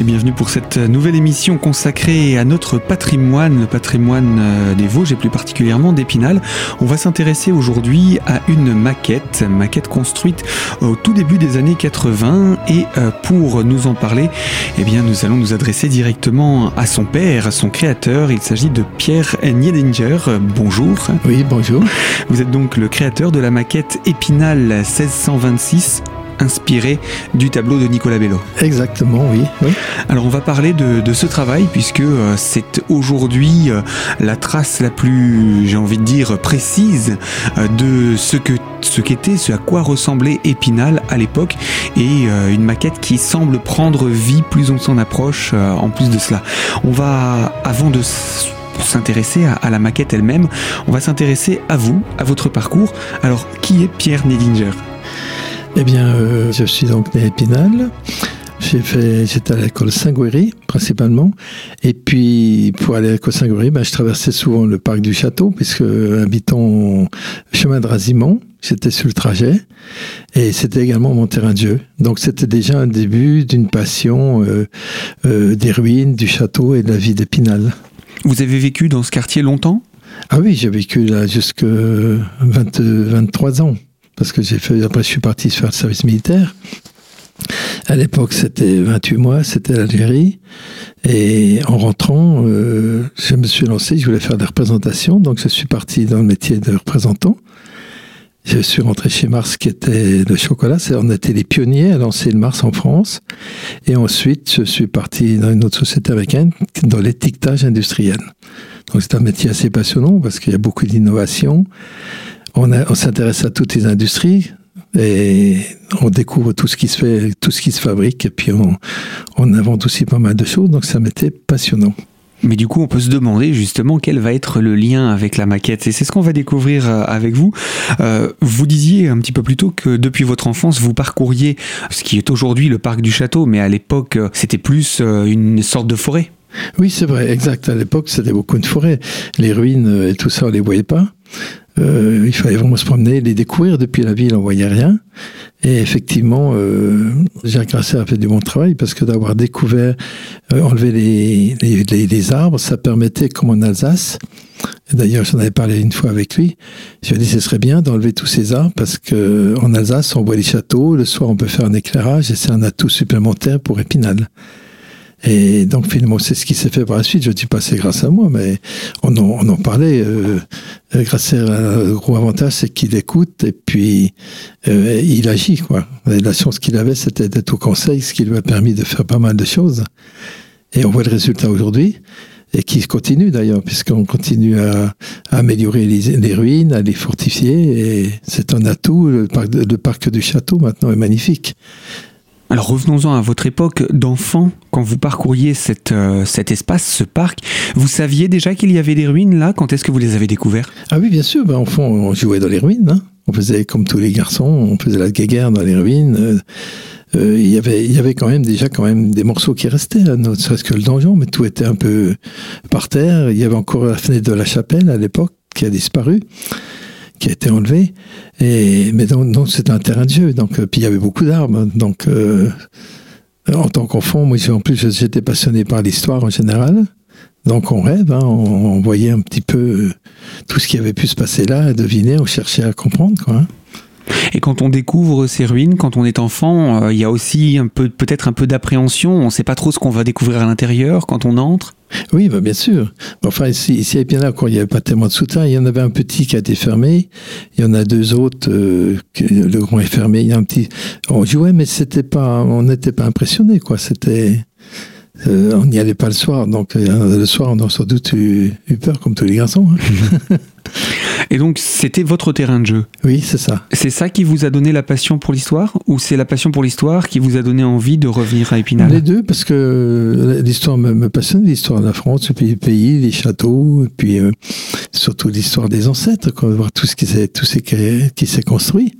et bienvenue pour cette nouvelle émission consacrée à notre patrimoine, le patrimoine euh, des Vosges et plus particulièrement d'Épinal. On va s'intéresser aujourd'hui à une maquette, maquette construite au tout début des années 80 et euh, pour nous en parler, eh bien nous allons nous adresser directement à son père, à son créateur. Il s'agit de Pierre Niedinger. Bonjour. Oui, bonjour. Vous êtes donc le créateur de la maquette Épinal 1626 inspiré du tableau de Nicolas Bello. Exactement, oui. Alors on va parler de, ce travail puisque euh, c'est aujourd'hui euh, la trace la plus, j'ai envie de dire, précise euh, de ce que ce qu'était, ce à quoi ressemblait Épinal à l'époque et une maquette qui semble prendre vie plus on s'en approche en plus de cela. On va, avant de s'intéresser à, la maquette elle-même, on va s'intéresser à vous, à votre parcours. Alors, qui est Pierre Nedinger? Eh bien, euh, je suis donc né à Épinal. J'ai fait, j'étais à l'école Saint-Guéry, principalement. Et puis, pour aller à l'école Saint-Guéry, ben, je traversais souvent le parc du château, puisque habitant chemin de Razimont, j'étais sur le trajet. Et c'était également mon terrain de jeu. Donc, c'était déjà un début d'une passion euh, euh, des ruines, du château et de la vie d'Épinal. Vous avez vécu dans ce quartier longtemps? Ah oui, j'ai vécu là jusque 23 ans parce que j'ai fait, après je suis parti faire le service militaire. À l'époque, c'était 28 mois, c'était l'Algérie. Et en rentrant, euh, je me suis lancé, je voulais faire des représentations, donc je suis parti dans le métier de représentant. Je suis rentré chez Mars, qui était le chocolat. On était les pionniers à lancer le Mars en France. Et ensuite, je suis parti dans une autre société américaine, dans l'étiquetage industriel. Donc c'est un métier assez passionnant parce qu'il y a beaucoup d'innovation on, s'intéresse à toutes les industries et on découvre tout ce qui se fait, tout ce qui se fabrique, et puis on, invente aussi pas mal de choses, donc ça m'était passionnant. Mais du coup, on peut se demander justement quel va être le lien avec la maquette. Et c'est ce qu'on va découvrir euh, avec vous. Euh, vous disiez un petit peu plus tôt que depuis votre enfance, vous parcouriez ce qui est aujourd'hui le parc du château, mais à l'époque, c'était plus euh, une sorte de forêt. Oui, c'est vrai, exact. À l'époque, c'était beaucoup de forêt. Les ruines et tout ça, on les voyait pas. Euh, il fallait vraiment se promener, les découvrir. Depuis la ville, on voyait rien. Et effectivement, euh, Jacques Grasset a fait du bon travail parce que d'avoir découvert, euh, enlever les, les, les, arbres, ça permettait, comme en Alsace, d'ailleurs j'en avais parlé une fois avec lui, je lui ai dit ce serait bien d'enlever tous ces arbres parce que en Alsace, on voit les châteaux, le soir on peut faire un éclairage et c'est un atout supplémentaire pour Épinal. Et donc finalement, c'est ce qui s'est fait par la suite. Je ne dis pas c'est grâce à moi, mais on en, parlait. Euh, grâce à un gros avantage, c'est qu'il écoute et puis euh, il agit. Quoi. la chance qu'il avait, c'était d'être au conseil, ce qui lui a permis de faire pas mal de choses. Et on voit le résultat aujourd'hui et qui continue d'ailleurs, puisqu'on continue à, améliorer les, les, ruines, à les fortifier, et c'est un atout. Le parc, le parc du château maintenant est magnifique. Alors revenons-en à votre époque d'enfant, quand vous parcouriez euh, cet espace, ce parc, vous saviez déjà qu'il y avait des ruines là? Quand est-ce que vous les avez découvertes? Ah oui, bien sûr, ben, enfant, on jouait dans les ruines. Hein. On faisait comme tous les garçons, on faisait la guéguerre dans les ruines. Euh, euh, il y avait, quand même déjà quand même des morceaux qui restaient, ne serait-ce que le donjon, mais tout était un peu par terre. Il y avait encore la fenêtre de la chapelle à l'époque qui a disparu qui a été enlevé. Et, mais donc, c'était un terrain de jeu. Donc, euh, puis il y avait beaucoup d'arbres. Donc, euh, en tant qu'enfant, moi, en plus, j'étais passionné par l'histoire en général. Donc, on rêve, hein, on, voyait un petit peu euh, tout ce qui avait pu se passer là, à deviner, on cherchait à comprendre. Hein. Et quand on découvre ces ruines, quand on est enfant, il y a aussi peu, peut-être un peu d'appréhension. On ne sait pas trop ce qu'on va découvrir à l'intérieur quand on entre. Oui, bah bien sûr. Enfin, ici, ici à Épinal, quand il n'y avait pas tellement de soutien, il y en avait un petit qui a été fermé. Il y en a deux autres, euh, le grand est fermé. Il y a un petit. On jouait, mais c'était pas, on n'était pas impressionné, quoi. C'était, euh, on n'y allait pas le soir, donc euh, le soir, on a sans doute eu, peur, comme tous les garçons. Hein. Et donc, c'était votre terrain de jeu? Oui, c'est ça. C'est ça qui vous a donné la passion pour l'histoire Ou c'est la passion pour l'histoire qui vous a donné envie de revenir à Épinal? Les deux, parce que l'histoire me, passionne, l'histoire de la France, le pays, pays les châteaux, et puis euh, surtout l'histoire des ancêtres, quoi, voir tout ce qui s'est, tout ce qui s'est construit.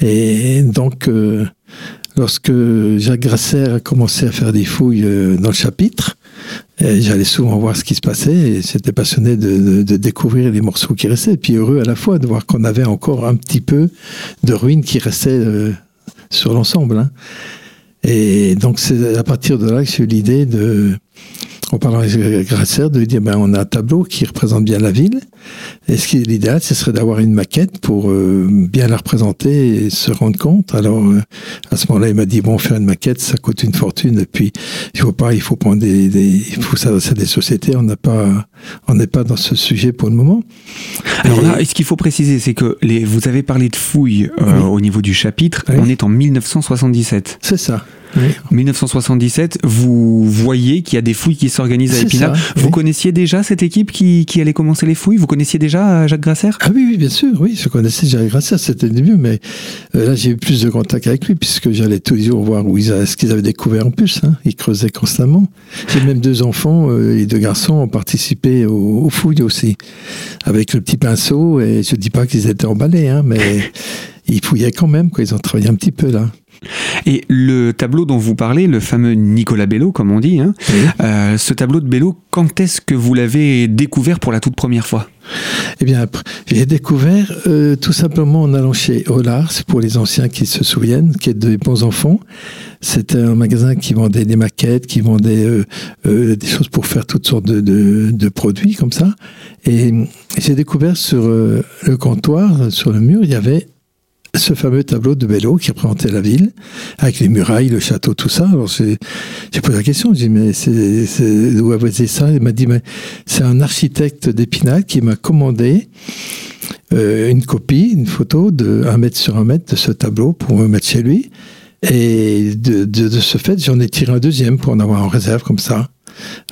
Et donc, euh, lorsque Jacques Grasser a commencé à faire des fouilles euh, dans le chapitre, J'allais souvent voir ce qui se passait et j'étais passionné de, découvrir les morceaux qui restaient. Et puis heureux à la fois de voir qu'on avait encore un petit peu de ruines qui restaient euh, sur l'ensemble. Hein. Et donc c'est à partir de là que j'ai eu l'idée de en parlant avec Grasser, de lui dire ben, on a un tableau qui représente bien la ville. Et ce qui est l'idéal, ce serait d'avoir une maquette pour euh, bien la représenter et se rendre compte. Alors, euh, à ce moment-là, il m'a dit bon, faire une maquette, ça coûte une fortune. Et puis, il faut pas, il faut prendre des, des il faut s'adresser à des sociétés. On n'a pas, on n'est pas dans ce sujet pour le moment. Alors là, ce qu'il faut préciser, c'est que les, vous avez parlé de fouilles euh, au niveau du chapitre. On est en 1977. C'est ça. Oui. 1977, vous voyez qu'il y a des fouilles qui s'organisent à Épinal. Vous connaissiez déjà cette équipe qui, qui, allait commencer les fouilles? Vous connaissiez déjà euh, Jacques Grasser? Ah oui, oui, bien sûr, oui, je connaissais Jacques Grasser, c'était le début, mais euh, là j'ai eu plus de contact avec lui puisque j'allais tous les jours voir où ils, ce qu'ils avaient découvert en plus. Hein. Ils creusaient constamment. J'ai même deux enfants, euh, les deux garçons ont participé aux, aux, fouilles aussi, avec le petit pinceau, et je dis pas qu'ils étaient emballés, hein, mais ils fouillaient quand même, quoi. ils ont travaillé un petit peu là. Et le tableau dont vous parlez, le fameux Nicolas Bello, comme on dit, hein, oui. euh, ce tableau de Bello, quand est-ce que vous l'avez découvert pour la toute première fois? Eh bien, j'ai découvert euh, tout simplement en allant chez Hollars, pour les anciens qui se souviennent, qui est des bons enfants. C'était un magasin qui vendait des maquettes, qui vendait euh, euh, des choses pour faire toutes sortes de, de, de produits comme ça. Et j'ai découvert sur le comptoir, sur le mur, il y avait ce fameux tableau de Bello qui représentait la ville, avec les murailles, le château, tout ça. Alors j'ai posé la question, j'ai dit, mais c'est d'où avez ça? Il m'a dit, mais c'est un architecte d'Épinal qui m'a commandé euh, une copie, une photo de 1 mètre sur 1 mètre de ce tableau pour me mettre chez lui. Et de, de, de ce fait, j'en ai tiré un deuxième pour en avoir en réserve comme ça.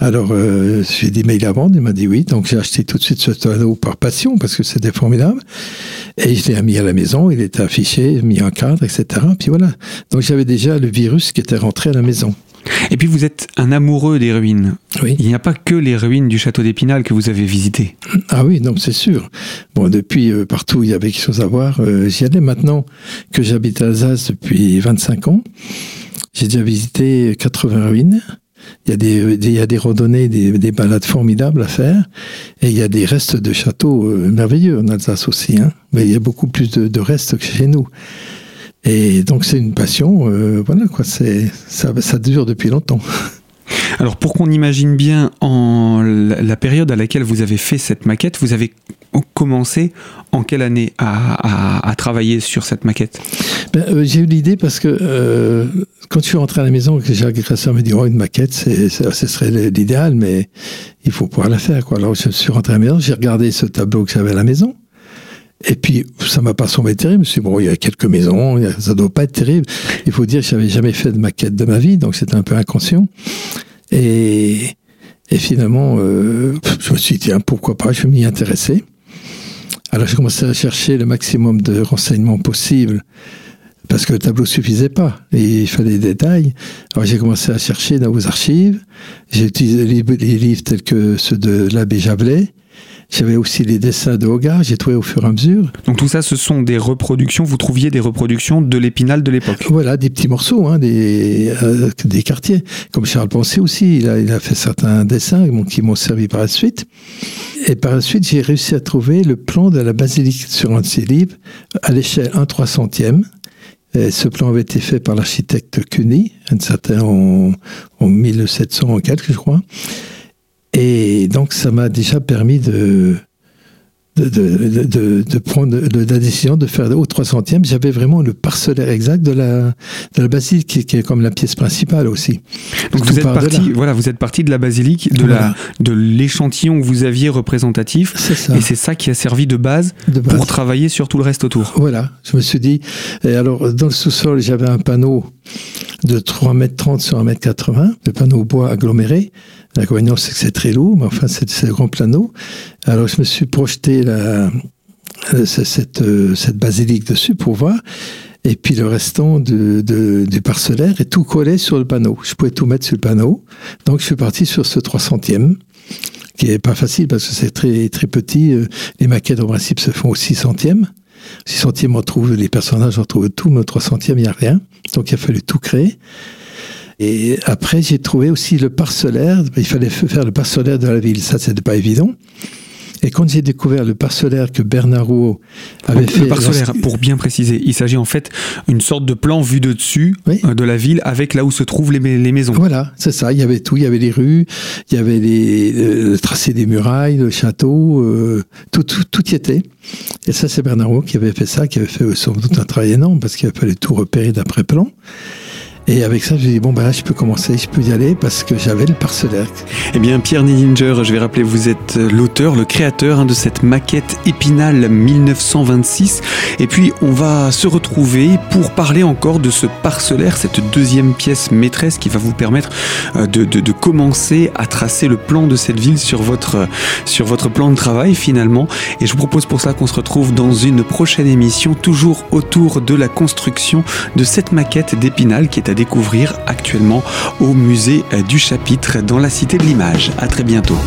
Alors, euh, j'ai dit, mais il a vendre Il m'a dit oui. Donc, j'ai acheté tout de suite ce tableau par passion parce que c'était formidable. Et je l'ai mis à la maison. Il était affiché, mis en cadre, etc. Puis voilà. Donc, j'avais déjà le virus qui était rentré à la maison. Et puis vous êtes un amoureux des ruines. Oui. Il n'y a pas que les ruines du château d'Épinal que vous avez visitées. Ah oui, non, c'est sûr. Bon, depuis euh, partout, il y avait quelque chose à voir. Euh, J'y allais maintenant que j'habite à Alsace depuis 25 ans. J'ai déjà visité 80 ruines. Il y a des, il y a des randonnées, des, des, balades formidables à faire. Et il y a des restes de châteaux euh, merveilleux en Alsace aussi. Hein. Mais il y a beaucoup plus de, de restes que chez nous. Et donc c'est une passion, euh, voilà quoi, c'est ça, ça dure depuis longtemps. Alors pour qu'on imagine bien en la période à laquelle vous avez fait cette maquette, vous avez commencé en quelle année à, travailler sur cette maquette? Ben, euh, J'ai eu l'idée parce que euh, quand je suis rentré à la maison, que Jacques me dit oh une maquette, ce serait l'idéal, mais il faut pouvoir la faire. Alors je suis rentré à la maison, j'ai regardé ce tableau que j'avais à la maison. Et puis, ça m'a pas semblé terrible. Je me suis dit, bon, il y a quelques maisons, ça doit pas être terrible. Il faut dire que j'avais jamais fait de maquette de ma vie, donc c'était un peu inconscient. Et, et finalement, euh, je me suis dit, tiens, pourquoi pas, je vais m'y intéresser. Alors, j'ai commencé à chercher le maximum de renseignements possibles parce que le tableau suffisait pas et il fallait des détails. Alors j'ai commencé à chercher dans vos archives. J'ai utilisé les livres tels que ceux de l'abbé Javelet. J'avais aussi les dessins de Hogarth, j'ai trouvé au fur et à mesure. Donc tout ça, ce sont des reproductions, vous trouviez des reproductions de l'épinal de l'époque Voilà, des petits morceaux, hein, des, euh, des quartiers. Comme Charles Poncet aussi, il a, il a fait certains dessins qui m'ont servi par la suite. Et par la suite, j'ai réussi à trouver le plan de la basilique sur un de ses livres à l'échelle 1 300e. Et ce plan avait été fait par l'architecte Cuny, un certain en, en 1700 en quelque, je crois. Et donc, ça m'a déjà permis de, de, de, de, de prendre la décision de faire au 300e. J'avais vraiment le parcellaire exact de la, de la basilique, qui, qui est comme la pièce principale aussi. Donc, vous êtes, parti, voilà, vous êtes parti de la basilique, de voilà. l'échantillon que vous aviez représentatif. Ça. Et c'est ça qui a servi de base, de base, pour travailler sur tout le reste autour. Voilà. Je me suis dit, et alors, dans le sous-sol, j'avais un panneau de 3 mètres 30 sur 1 mètre 80, le panneau bois aggloméré. L'inconvénient, c'est que c'est très lourd, mais enfin, c'est un grand plano. Alors, je me suis projeté cette, cette basilique dessus pour voir. Et puis le restant de, de, du parcellaire est tout collé sur le panneau. Je pouvais tout mettre sur le panneau. Donc, je suis parti sur ce 300e qui est pas facile parce que c'est très, très petit. Les maquettes, en principe, se font au 600e. 600e, on trouve les personnages, on trouve tout, mais au 300e, il n'y a rien. Donc, il a fallu tout créer. Et après, j'ai trouvé aussi le parcellaire. Il fallait faire le parcellaire de la ville. Ça, c'était pas évident. Et quand j'ai découvert le parcellaire que Bernard Rouault avait fait... Le parcellaire, pour bien préciser, il s'agit en fait une sorte de plan vu de dessus euh, de la ville avec là où se trouvent les, les maisons. Voilà, c'est ça. Il y avait tout. Il y avait les rues, il y avait les, le tracé des murailles, le château, euh, tout, tout, tout, y était. Et ça, c'est Bernard Rouault qui avait fait ça, qui avait fait sans doute un travail énorme parce qu'il fallait tout repérer d'après plan. Et avec ça, j'ai dit, bon, ben là, je peux commencer, je peux y aller parce que j'avais le parcellaire. Eh bien, Pierre Nidinger, je vais rappeler, vous êtes l'auteur, le créateur hein, de cette maquette Épinal 1926. Et puis, on va se retrouver pour parler encore de ce parcellaire, cette deuxième pièce maîtresse qui va vous permettre euh, de, de, de commencer à tracer le plan de cette ville sur votre, sur votre plan de travail finalement. Et je vous propose pour ça qu'on se retrouve dans une prochaine émission, toujours autour de la construction de cette maquette d'Épinal qui est à découvrir actuellement au musée du chapitre dans la Cité de l'Image. À très bientôt.